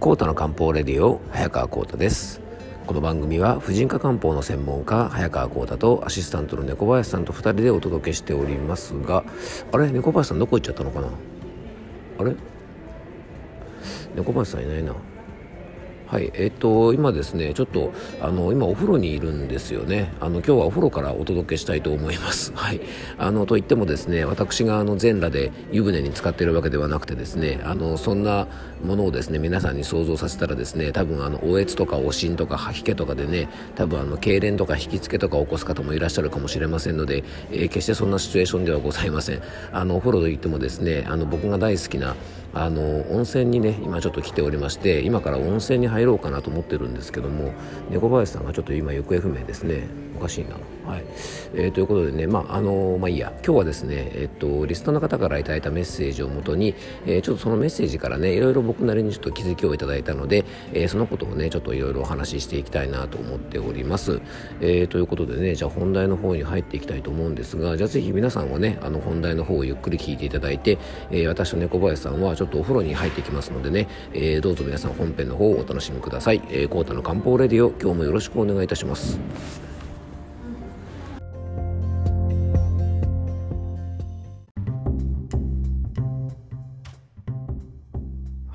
コータの漢方レディオ早川コータです。この番組は婦人科漢方の専門家早川コータとアシスタントの猫林さんと2人でお届けしておりますがあれ？猫林さんどこ行っちゃったのかな？あれ？猫林さんいないな。はいえっ、と今ですねちょっとあの今お風呂にいるんですよね。あの今日はお風呂からお届けしたいと思います。はい。あのといってもですね私があの全裸で湯船に浸かっているわけではなくてですねあのそんなものをですね皆さんに想像させたらですね多分あのおえつとかおしんとか吐き気とかでね多分あの痙攣とか引きつけとか起こす方もいらっしゃるかもしれませんので、えー、決してそんなシチュエーションではございません。あのお風呂といってもですねあの僕が大好きなあの温泉にね今ちょっと来ておりまして今から温泉に入ろうかなと思ってるんですけども猫林さんがちょっと今行方不明ですね。おかしいな。はい、えー、ということでねまああのまあいいや。今日はですねえっとリストの方からいただいたメッセージをもとに、えー、ちょっとそのメッセージからねいろいろ僕なりにちょっと気づきをいただいたので、えー、そのことをねちょっといろいろお話ししていきたいなと思っております、えー、ということでねじゃあ本題の方に入っていきたいと思うんですがじゃあぜひ皆さんはねあの本題の方をゆっくり聞いていただいて、えー、私と猫林さんはちょっとお風呂に入ってきますのでね、えー、どうぞ皆さん本編の方をお楽しみください、えー、コータの漢方レディオ今日もよろしくお願いいたします。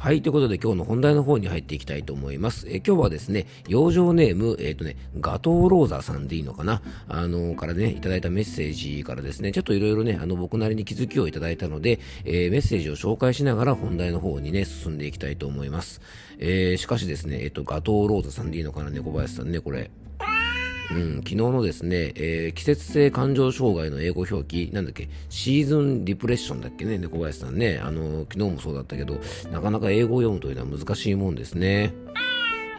はい。ということで今日の本題の方に入っていきたいと思います。え今日はですね、養生ネーム、えっ、ー、とね、ガトーローザさんでいいのかな？あの、からね、いただいたメッセージからですね、ちょっといろいろね、あの、僕なりに気づきをいただいたので、えー、メッセージを紹介しながら本題の方にね、進んでいきたいと思います。えー、しかしですね、えっ、と、ガトーローザさんでいいのかな？猫林さんね、これ。うん、昨日のですね、えー、季節性感情障害の英語表記、なんだっけ、シーズンリプレッションだっけね、猫林さんね、あの、昨日もそうだったけど、なかなか英語を読むというのは難しいもんですね。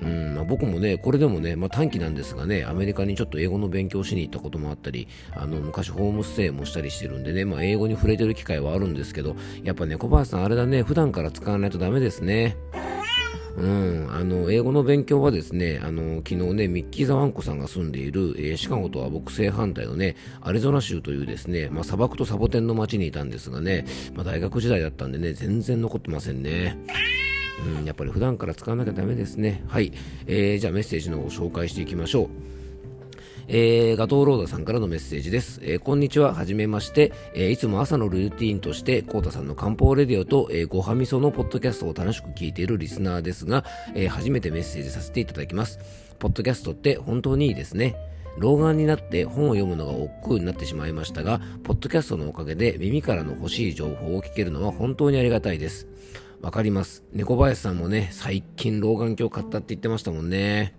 うんまあ、僕もね、これでもね、まあ、短期なんですがね、アメリカにちょっと英語の勉強しに行ったこともあったり、あの昔ホームステイもしたりしてるんでね、まあ、英語に触れてる機会はあるんですけど、やっぱね、小林さん、あれだね、普段から使わないとダメですね。うん、あの英語の勉強はですねあの昨日ねミッキー・ザ・ワンコさんが住んでいる、えー、シカゴとは僕正反対のねアリゾナ州というですね、まあ、砂漠とサボテンの町にいたんですがね、まあ、大学時代だったんでね全然残ってませんね。うん、やっぱり普段から使わなきゃダメですね。はい。えー、じゃあメッセージの方を紹介していきましょう。えー、ガトーローダさんからのメッセージです。えー、こんにちは、はじめまして、えー、いつも朝のルーティーンとして、コータさんの漢方レディオと、えー、ごはみそのポッドキャストを楽しく聞いているリスナーですが、えー、初めてメッセージさせていただきます。ポッドキャストって本当にいいですね。老眼になって本を読むのが億劫になってしまいましたが、ポッドキャストのおかげで耳からの欲しい情報を聞けるのは本当にありがたいです。わかります。猫林さんもね、最近老眼鏡買ったって言ってましたもんね。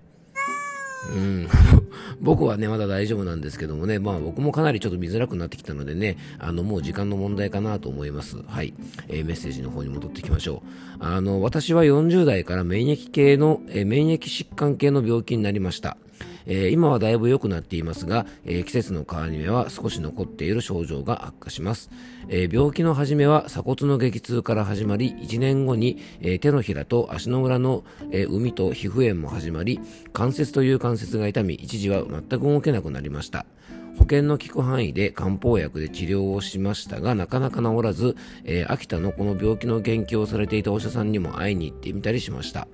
うん、僕はね、まだ大丈夫なんですけどもね、まあ僕もかなりちょっと見づらくなってきたのでね、あの、もう時間の問題かなと思います。はい。えー、メッセージの方に戻っていきましょう。あの、私は40代から免疫系の、えー、免疫疾患系の病気になりました。えー、今はだいぶ良くなっていますが、えー、季節の変わり目は少し残っている症状が悪化します、えー、病気の始めは鎖骨の激痛から始まり1年後に、え手のひらと足の裏の、え海と皮膚炎も始まり関節という関節が痛み一時は全く動けなくなりました。保険の効く範囲で漢方薬で治療をしましたがなかなか治らず、え秋田のこの病気の研究をされていたお医者さんにも会いに行ってみたりしました、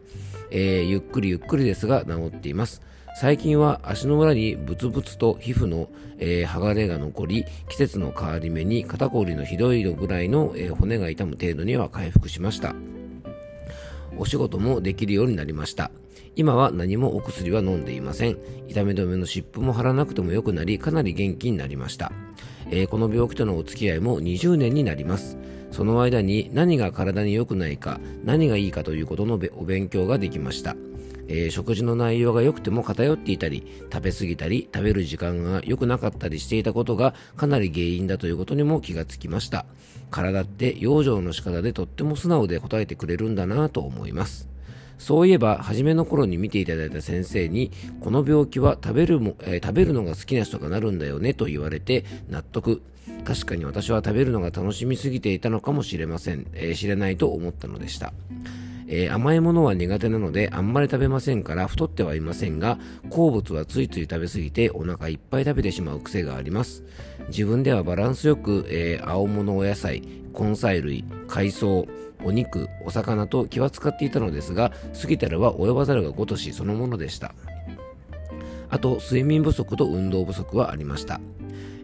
えゆっくりゆっくりですが治っています。最近は足の裏にブツブツと皮膚の、えー、剥がれが残り、季節の変わり目に肩こりのひどいぐらいの、えー、骨が痛む程度には回復しました。お仕事もできるようになりました。今は何もお薬は飲んでいません。痛み止めの湿布も貼らなくても良くなり、かなり元気になりました。えー、この病気とのお付き合いも20年になります。その間に何が体に良くないか、何がいいかということのお勉強ができました。えー、食事の内容が良くても偏っていたり食べ過ぎたり食べる時間が良くなかったりしていたことがかなり原因だということにも気がつきました体って養生の仕方でとっても素直で答えてくれるんだなぁと思いますそういえば初めの頃に見ていただいた先生にこの病気は食べるも、えー、食べるのが好きな人がなるんだよねと言われて納得。確かに私は食べるのが楽しみすぎていたのかもしれません、えー、知れないと思ったのでした。えー、甘いものは苦手なのであんまり食べませんから太ってはいませんが好物はついつい食べ過ぎてお腹いっぱい食べてしまう癖があります。自分ではバランスよく、えー、青物お野菜根菜類海藻お肉、お魚と気は使っていたのですが、過ぎたらは及ばざるがごとしそのものでした。あと、睡眠不足と運動不足はありました。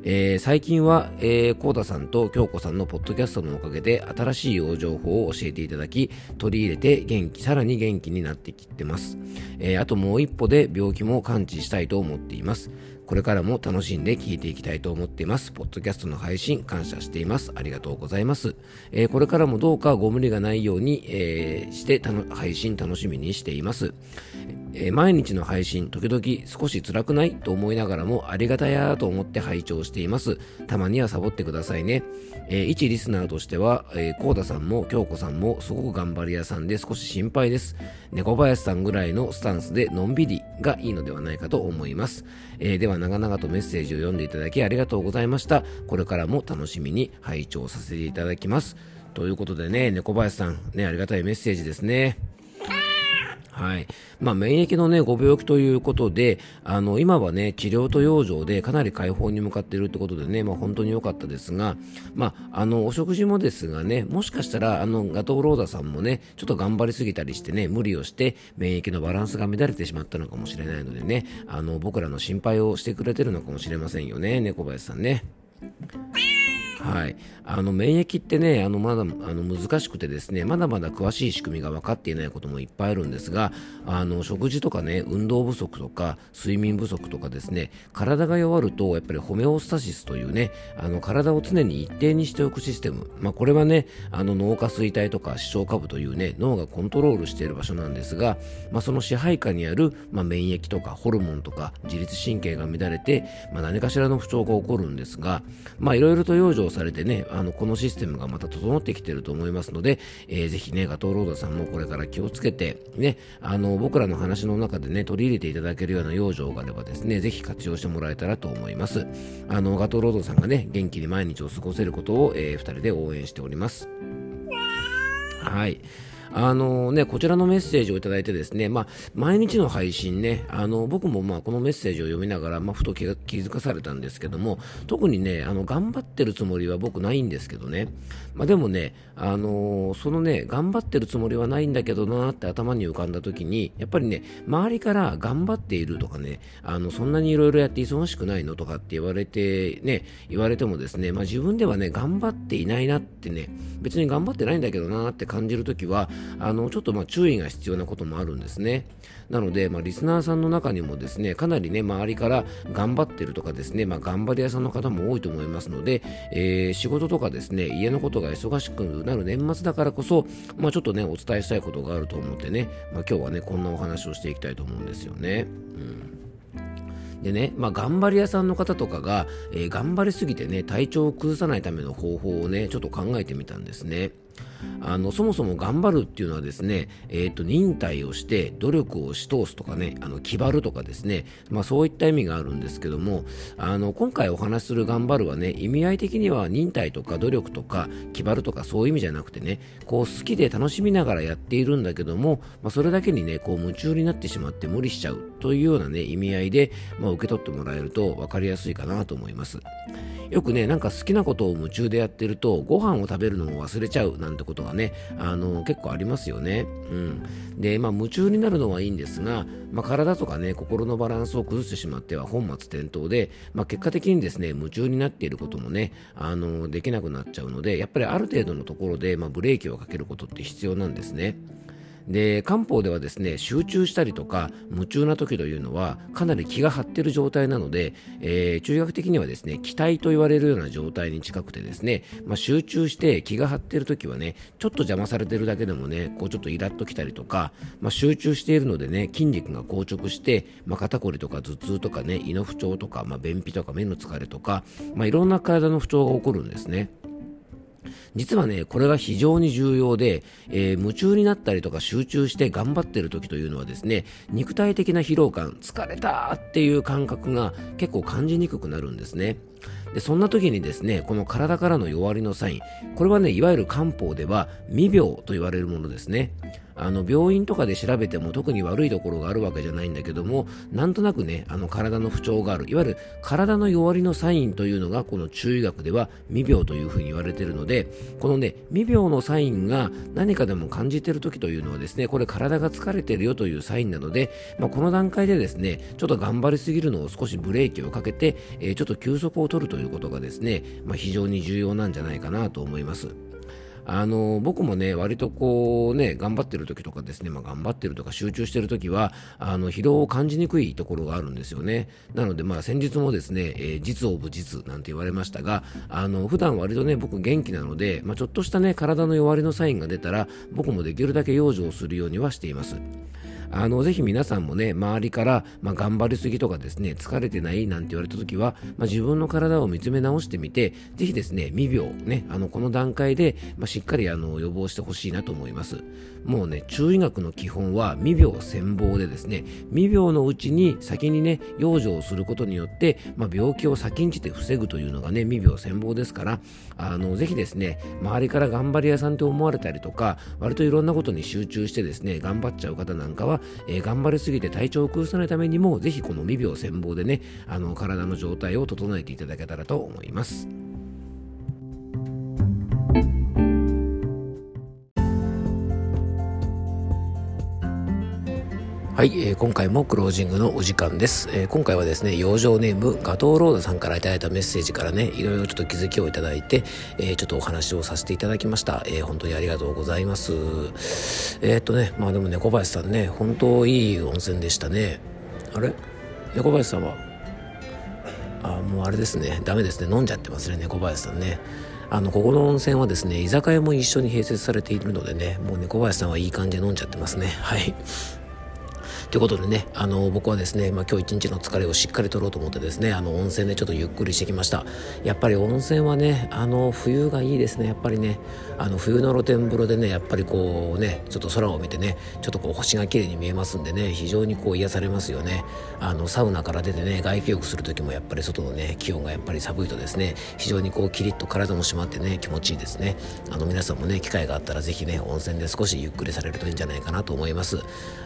えー、最近は、えー、コーダさんと京子さんのポッドキャストのおかげで新しい養生法を教えていただき、取り入れて元気、さらに元気になってきてます。えー、あともう一歩で病気も完治したいと思っています。これからも楽しんで聞いていきたいと思っています。ポッドキャストの配信感謝しています。ありがとうございます。えー、これからもどうかご無理がないように、えー、して配信楽しみにしています。えー、毎日の配信、時々少し辛くない？と思いながらもありがたやと思って拝聴しています。たまにはサボってくださいね。えー、一リスナーとしては、えー、コーダさんも京子さんもすごく頑張り屋さんで少し心配です。猫林さんぐらいのスタンスでのんびりがいいのではないかと思います。えー、では長々とメッセージを読んでいただきありがとうございました。これからも楽しみに拝聴させていただきます。ということでね、猫林さん、ね、ありがたいメッセージですね。はい。まあ、免疫のね、ご病気ということで、あの、今はね、治療と養生でかなり解放に向かっているってことでね、まあ、本当に良かったですが、まあ、あの、お食事もですがね、もしかしたら、あの、ガトーローダさんもね、ちょっと頑張りすぎたりしてね、無理をして、免疫のバランスが乱れてしまったのかもしれないのでね、あの、僕らの心配をしてくれてるのかもしれませんよね、猫林さんね。はい、あの免疫ってねあのまだあの難しくてですねまだまだ詳しい仕組みが分かっていないこともいっぱいあるんですがあの食事とかね運動不足とか睡眠不足とかですね体が弱るとやっぱりホメオスタシスというねあの体を常に一定にしておくシステム、まあ、これはねあの脳下垂体とか視床下部というね脳がコントロールしている場所なんですが、まあ、その支配下にある、まあ、免疫とかホルモンとか自律神経が乱れて、まあ、何かしらの不調が起こるんですがいろいろと養生されてね、あの、このシステムがまた整ってきてると思いますので、えー、ぜひね、ガトーロードさんもこれから気をつけて、ね、あの、僕らの話の中でね、取り入れていただけるような養生があればですね、ぜひ活用してもらえたらと思います。あの、ガトーロードさんがね、元気に毎日を過ごせることを、えー、二人で応援しております。はい。あのね、こちらのメッセージをいただいてですね、まあ、毎日の配信ね、あの、僕もまあ、このメッセージを読みながら、まあ、ふと気づかされたんですけども、特にね、あの、頑張ってるつもりは僕ないんですけどね、まあ、でもね、あのそのね、頑張ってるつもりはないんだけどなって頭に浮かんだ時に、やっぱりね、周りから頑張っているとかね、あの、そんなにいろいろやって忙しくないのとかって言われて、ね、言われてもですね、まあ、自分ではね、頑張っていないなってね、別に頑張ってないんだけどなって感じるときは、あのちょっとま注意が必要なこともあるんですね。なので、まあ、リスナーさんの中にもですね、かなりね、周りから頑張ってるとかですね、まあ、頑張り屋さんの方も多いと思いますので、えー、仕事とかですね、家のことが忙しくなる年末だからこそ、まあ、ちょっとね、お伝えしたいことがあると思ってね、ま、今日はね、こんなお話をしていきたいと思うんですよね。うんでね、まあ、頑張り屋さんの方とかが、えー、頑張りすぎてね、体調を崩さないための方法をね、ちょっと考えてみたんですね。あのそもそも頑張るっていうのはですね、えーと、忍耐をして努力をし通すとかねあの気張るとかですね、まあ、そういった意味があるんですけどもあの今回お話しする頑張るはね意味合い的には忍耐とか努力とか気張るとかそういう意味じゃなくてねこう好きで楽しみながらやっているんだけども、まあ、それだけにねこう夢中になってしまって無理しちゃうというようなね意味合いで、まあ、受け取ってもらえると分かりやすいかなと思います。よくねなんか好きなことを夢中でやってるとご飯を食べるのを忘れちゃうなんてことがね、あの結構ありますよね。うん。で、まあ、夢中になるのはいいんですが、まあ、体とかね、心のバランスを崩してしまっては本末転倒で、まあ、結果的にですね、夢中になっていることもね、あのできなくなっちゃうので、やっぱりある程度のところで、まあ、ブレーキをかけることって必要なんですね。で漢方ではですね集中したりとか夢中な時というのはかなり気が張っている状態なので、えー、中学的にはですね気体と言われるような状態に近くてですね、まあ、集中して気が張っている時はねちょっと邪魔されてるだけでもねこうちょっとイラッときたりとか、まあ、集中しているのでね筋肉が硬直して、まあ、肩こりとか頭痛とかね胃の不調とか、ま、便秘とか目の疲れとか、まあ、いろんな体の不調が起こるんですね。実はね、これが非常に重要で、えー、夢中になったりとか集中して頑張ってる時というのはですね、肉体的な疲労感、疲れたっていう感覚が結構感じにくくなるんですね。でそんな時にですねこの体からの弱りのサインこれはねいわゆる漢方では未病と言われるものですね。あの病院とかで調べても特に悪いところがあるわけじゃないんだけどもなんとなくねあの体の不調がある。いわゆる体の弱りのサインというのがこの中医学では未病というふうに言われているのでこのね未病のサインが何かでも感じている時というのはですねこれ体が疲れてるよというサインなので、まあ、この段階でですねちょっと頑張りすぎるのを少しブレーキをかけて、えー、ちょっと休息を取るということがですね、まあ、非常に重要なんじゃないかなと思います。あの僕もね割とこうね頑張ってる時とかですね、まあ、頑張ってるとか集中してる時はあの疲労を感じにくいところがあるんですよねなのでまあ先日もですね、えー、実オブ実なんて言われましたがあの普段割とね僕元気なので、まあ、ちょっとしたね体の弱りのサインが出たら僕もできるだけ養生をするようにはしていますあのぜひ皆さんもね周りから、まあ、頑張りすぎとかですね疲れてないなんて言われた時は、まあ、自分の体を見つめ直してみてぜひですね未病ねあのこの段階で、まあ、しっかりあの予防してほしいなと思います。もうね中医学の基本は未病専防でですね未病のうちに先にね養生をすることによって、まあ、病気を先んじて防ぐというのがね未病専防ですからあのぜひですね周りから頑張り屋さんって思われたりとか割といろんなことに集中してですね頑張っちゃう方なんかはえー、頑張りすぎて体調を崩さないためにも、ぜひこの未病戦望でね、あの、体の状態を整えていただけたらと思います。はい、えー、今回もクロージングのお時間です、えー、今回はですね養生ネームガトーロードさんからいただいたメッセージからねいろいろちょっと気づきをいただいて、えー、ちょっとお話をさせていただきました、え本当にありがとうございます。えっとねまあでもね小林さんね本当いい温泉でしたね。あれ？猫林さんは？あもうあれですね。ダメですね。飲んじゃってますね猫林さんね。あのここの温泉はですね居酒屋も一緒に併設されているのでねもう猫林さんはいい感じで飲んじゃってますね。はい。ということでね、あの、僕はですね、まあ、今日一日の疲れをしっかり取ろうと思ってですね、あの、温泉でちょっとゆっくりしてきました。やっぱり温泉はね、あの、冬がいいですね、やっぱりね。あの、冬の露天風呂でね、やっぱりこうね、ちょっと空を見てね、ちょっとこう星が綺麗に見えますんでね、非常にこう癒されますよね。あの、サウナから出てね、外気浴する時もやっぱり外のね、気温がやっぱり寒いとですね、非常にこうキリッと体も締まってね、気持ちいいですね。あの、皆さんもね、機会があったらぜひね、温泉で少しゆっくりされるといいんじゃないかなと思います。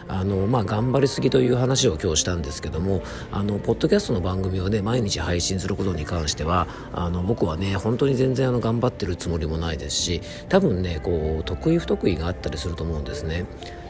あの、まあ、頑張りすぎという話を今日したんですけどもあのポッドキャストの番組をね毎日配信することに関してはあの僕はね本当に全然あの頑張ってるつもりもないですし多分ねこう得意不得意があったりすると思うんですね。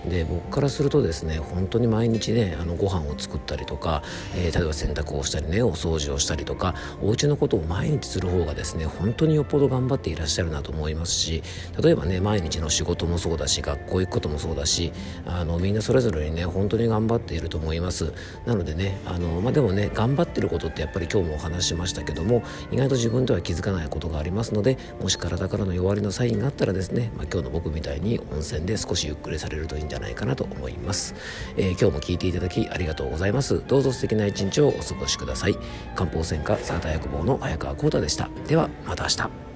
で僕からするとですね本当に毎日ねあのご飯を作ったりとか、えー、例えば洗濯をしたりねお掃除をしたりとかお家のことを毎日する方がですね本当によっぽど頑張っていらっしゃるなと思いますし例えばね毎日の仕事もそうだし学校行くこともそうだしあのみんなそれぞれにね本当に頑張っていると思います。なのでねあの、まあ、でもね頑張ってることってやっぱり今日もお話しましたけども意外と自分では気づかないことがありますのでもし体からの弱りのサインがあったらですね、まあ、今日の僕みたいに温泉で少しゆっくりされるといいんじゃないかゃないかなと思います、えー、今日も聞いていただきありがとうございます。どうぞ素敵な一日をお過ごしください。漢方専科サーター薬房の早川浩太でした。ではまた明日。